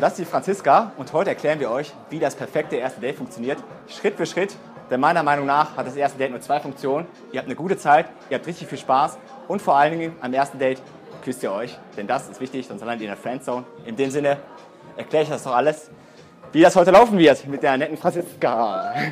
Das ist die Franziska und heute erklären wir euch, wie das perfekte erste Date funktioniert. Schritt für Schritt, denn meiner Meinung nach hat das erste Date nur zwei Funktionen. Ihr habt eine gute Zeit, ihr habt richtig viel Spaß und vor allen Dingen am ersten Date küsst ihr euch, denn das ist wichtig, sonst landet ihr in der Friendzone. In dem Sinne erkläre ich das doch alles, wie das heute laufen wird mit der netten Franziska.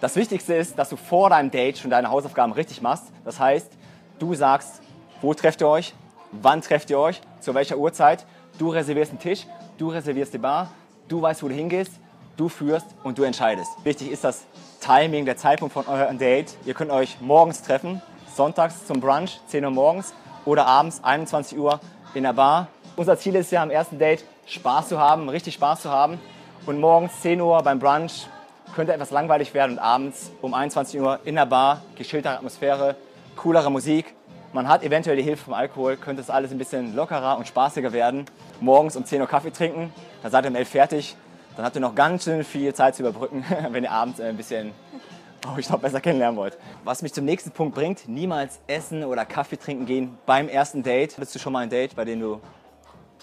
Das Wichtigste ist, dass du vor deinem Date schon deine Hausaufgaben richtig machst. Das heißt, du sagst, wo trefft ihr euch, wann trefft ihr euch, zu welcher Uhrzeit. Du reservierst einen Tisch, du reservierst die Bar, du weißt, wo du hingehst, du führst und du entscheidest. Wichtig ist das Timing, der Zeitpunkt von eurem Date. Ihr könnt euch morgens treffen, sonntags zum Brunch, 10 Uhr morgens oder abends 21 Uhr in der Bar. Unser Ziel ist ja am ersten Date Spaß zu haben, richtig Spaß zu haben. Und morgens 10 Uhr beim Brunch könnte etwas langweilig werden und abends um 21 Uhr in der Bar, geschilderte Atmosphäre, coolere Musik. Man hat eventuell die Hilfe vom Alkohol, könnte es alles ein bisschen lockerer und spaßiger werden. Morgens um 10 Uhr Kaffee trinken, dann seid ihr um 11 fertig. Dann habt ihr noch ganz schön viel Zeit zu überbrücken, wenn ihr abends ein bisschen oh, ich glaube, besser kennenlernen wollt. Was mich zum nächsten Punkt bringt, niemals essen oder Kaffee trinken gehen beim ersten Date. Hattest du schon mal ein Date, bei dem du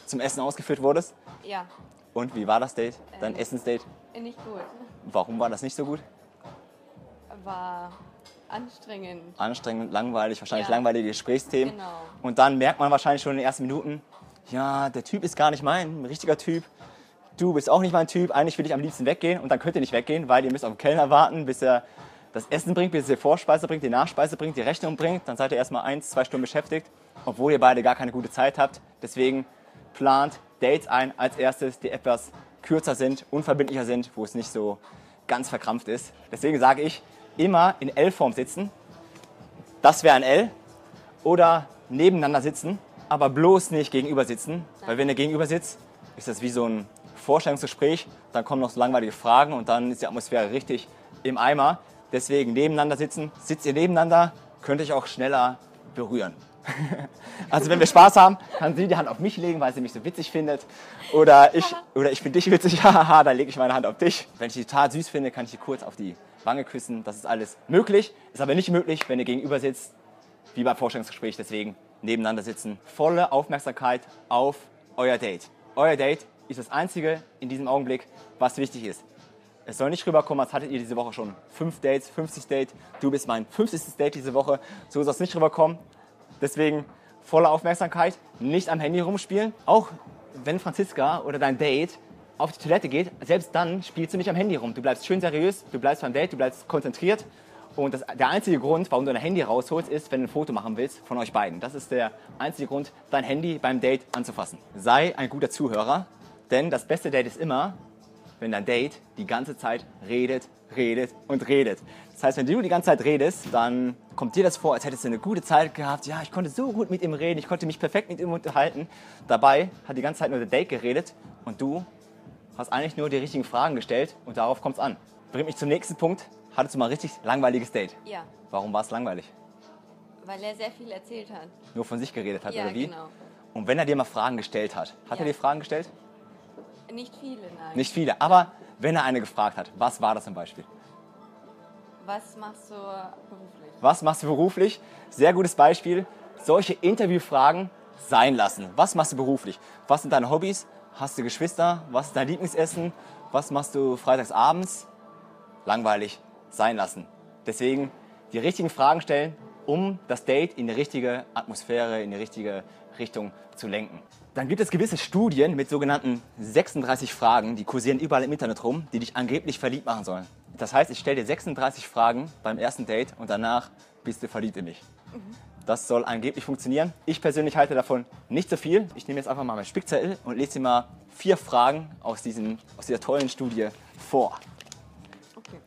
zum Essen ausgeführt wurdest? Ja. Und wie war das Date, dein Ähm. Essensdate? Nicht gut. Warum war das nicht so gut? War anstrengend. Anstrengend, langweilig, wahrscheinlich Ja. langweilige Gesprächsthemen. Genau. Und dann merkt man wahrscheinlich schon in den ersten Minuten, ja, der Typ ist gar nicht mein, ein richtiger Typ. Du bist auch nicht mein Typ, eigentlich will ich am liebsten weggehen und dann könnt ihr nicht weggehen, weil ihr müsst auf den Kellner warten, bis er das Essen bringt, bis er die Vorspeise bringt, die Nachspeise bringt, die Rechnung bringt. Dann seid ihr erstmal eins, zwei Stunden beschäftigt, obwohl ihr beide gar keine gute Zeit habt. Deswegen plant Dates ein als erstes, die etwas kürzer sind, unverbindlicher sind, wo es nicht so ganz verkrampft ist. Deswegen sage ich, immer in L-Form sitzen. Das wäre ein L. Oder nebeneinander sitzen, aber bloß nicht gegenüber sitzen. Weil wenn ihr gegenüber sitzt, ist das wie so ein Vorstellungsgespräch. Dann kommen noch so langweilige Fragen und dann ist die Atmosphäre richtig im Eimer. Deswegen nebeneinander sitzen. Sitzt ihr nebeneinander, könnt ihr euch auch schneller berühren. Also wenn wir Spaß haben, kann sie die Hand auf mich legen, weil sie mich so witzig findet. Oder ich, oder ich finde dich witzig, haha, dann lege ich meine Hand auf dich. Wenn ich die total süß finde, kann ich die kurz auf die Wange küssen. Das ist alles möglich. Ist aber nicht möglich, wenn ihr gegenüber sitzt, wie beim Vorstellungsgespräch. Deswegen nebeneinander sitzen. Volle Aufmerksamkeit auf euer Date. Euer Date ist das Einzige in diesem Augenblick, was wichtig ist. Es soll nicht rüberkommen, als hattet ihr diese Woche schon fünf Dates, 50 Date. Du bist mein 50. Date diese Woche. So soll es nicht rüberkommen. Deswegen volle Aufmerksamkeit, nicht am Handy rumspielen. Auch wenn Franziska oder dein Date auf die Toilette geht, selbst dann spielst du nicht am Handy rum. Du bleibst schön seriös, du bleibst beim Date, du bleibst konzentriert. Und das, der einzige Grund, warum du dein Handy rausholst, ist, wenn du ein Foto machen willst von euch beiden. Das ist der einzige Grund, dein Handy beim Date anzufassen. Sei ein guter Zuhörer, denn das beste Date ist immer, wenn dein Date die ganze Zeit redet, redet und redet. Das heißt, wenn du die ganze Zeit redest, dann kommt dir das vor, als hättest du eine gute Zeit gehabt. Ja, ich konnte so gut mit ihm reden, ich konnte mich perfekt mit ihm unterhalten. Dabei hat die ganze Zeit nur der Date geredet und du hast eigentlich nur die richtigen Fragen gestellt und darauf kommt es an. Bringt mich zum nächsten Punkt. Hattest du mal ein richtig langweiliges Date? Ja. Warum war es langweilig? Weil er sehr viel erzählt hat. Nur von sich geredet hat ja, oder wie? genau. Und wenn er dir mal Fragen gestellt hat, hat Ja. er dir Fragen gestellt? Nicht viele, nein. Nicht viele, aber wenn er eine gefragt hat, was war das zum Beispiel? Was machst du beruflich? Was machst du beruflich? Sehr gutes Beispiel. Solche Interviewfragen sein lassen. Was machst du beruflich? Was sind deine Hobbys? Hast du Geschwister? Was ist dein Lieblingsessen? Was machst du freitags abends? Langweilig sein lassen. Deswegen die richtigen Fragen stellen, um das Date in die richtige Atmosphäre, in die richtige Richtung zu lenken. Dann gibt es gewisse Studien mit sogenannten 36 Fragen, die kursieren überall im Internet rum, die dich angeblich verliebt machen sollen. Das heißt, ich stelle dir 36 Fragen beim ersten Date und danach bist du verliebt in mich. Das soll angeblich funktionieren. Ich persönlich halte davon nicht so viel. Ich nehme jetzt einfach mal meinen Spickzettel und lese dir mal vier Fragen aus, diesem, aus dieser tollen Studie vor. Okay.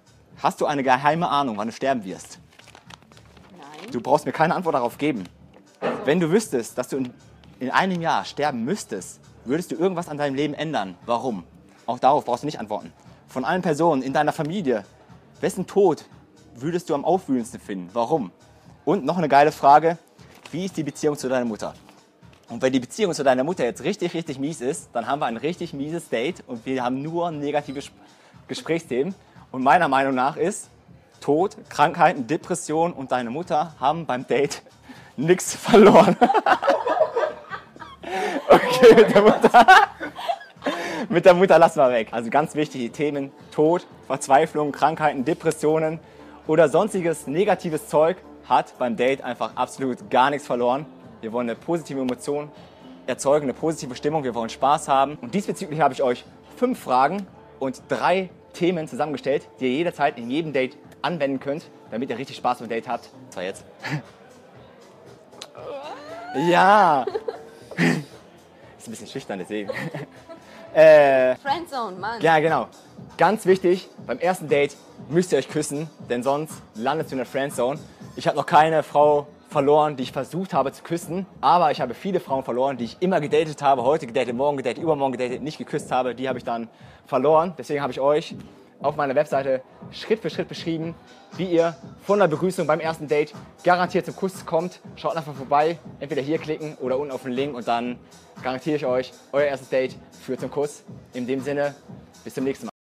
Hast du eine geheime Ahnung, wann du sterben wirst? Nein. Du brauchst mir keine Antwort darauf geben. Wenn du wüsstest, dass du in, in einem Jahr sterben müsstest, würdest du irgendwas an deinem Leben ändern? Warum? Auch darauf brauchst du nicht antworten. Von allen Personen in deiner Familie, wessen Tod würdest du am aufwühlendsten finden? Warum? Und noch eine geile Frage, wie ist die Beziehung zu deiner Mutter? Und wenn die Beziehung zu deiner Mutter jetzt richtig, richtig mies ist, dann haben wir ein richtig mieses Date und wir haben nur negative Sp- Gesprächsthemen. Und meiner Meinung nach ist, Tod, Krankheiten, Depression und deine Mutter haben beim Date nichts verloren. okay, mit der Mutter. Mit der Mutter lassen wir weg. Also ganz wichtig, die Themen Tod, Verzweiflung, Krankheiten, Depressionen oder sonstiges negatives Zeug hat beim Date einfach absolut gar nichts verloren. Wir wollen eine positive Emotion erzeugen, eine positive Stimmung, wir wollen Spaß haben. Und diesbezüglich habe ich euch fünf Fragen und drei Themen zusammengestellt, die ihr jederzeit in jedem Date anwenden könnt, damit ihr richtig Spaß beim Date habt. Das war jetzt. ja. Ist ein bisschen schüchtern, deswegen. äh, Friendzone, Mann. ja, genau. Ganz wichtig, beim ersten Date müsst ihr euch küssen, denn sonst landet ihr in der Friendzone. Ich habe noch keine Frau verloren, die ich versucht habe zu küssen, aber ich habe viele Frauen verloren, die ich immer gedatet habe, heute gedatet, morgen gedatet, übermorgen gedatet, nicht geküsst habe. Die habe ich dann verloren. Deswegen habe ich euch auf meiner Webseite Schritt für Schritt beschrieben, wie ihr von der Begrüßung beim ersten Date garantiert zum Kuss kommt. Schaut einfach vorbei, entweder hier klicken oder unten auf den Link und dann garantiere ich euch, euer erstes Date führt zum Kuss. In dem Sinne, bis zum nächsten Mal.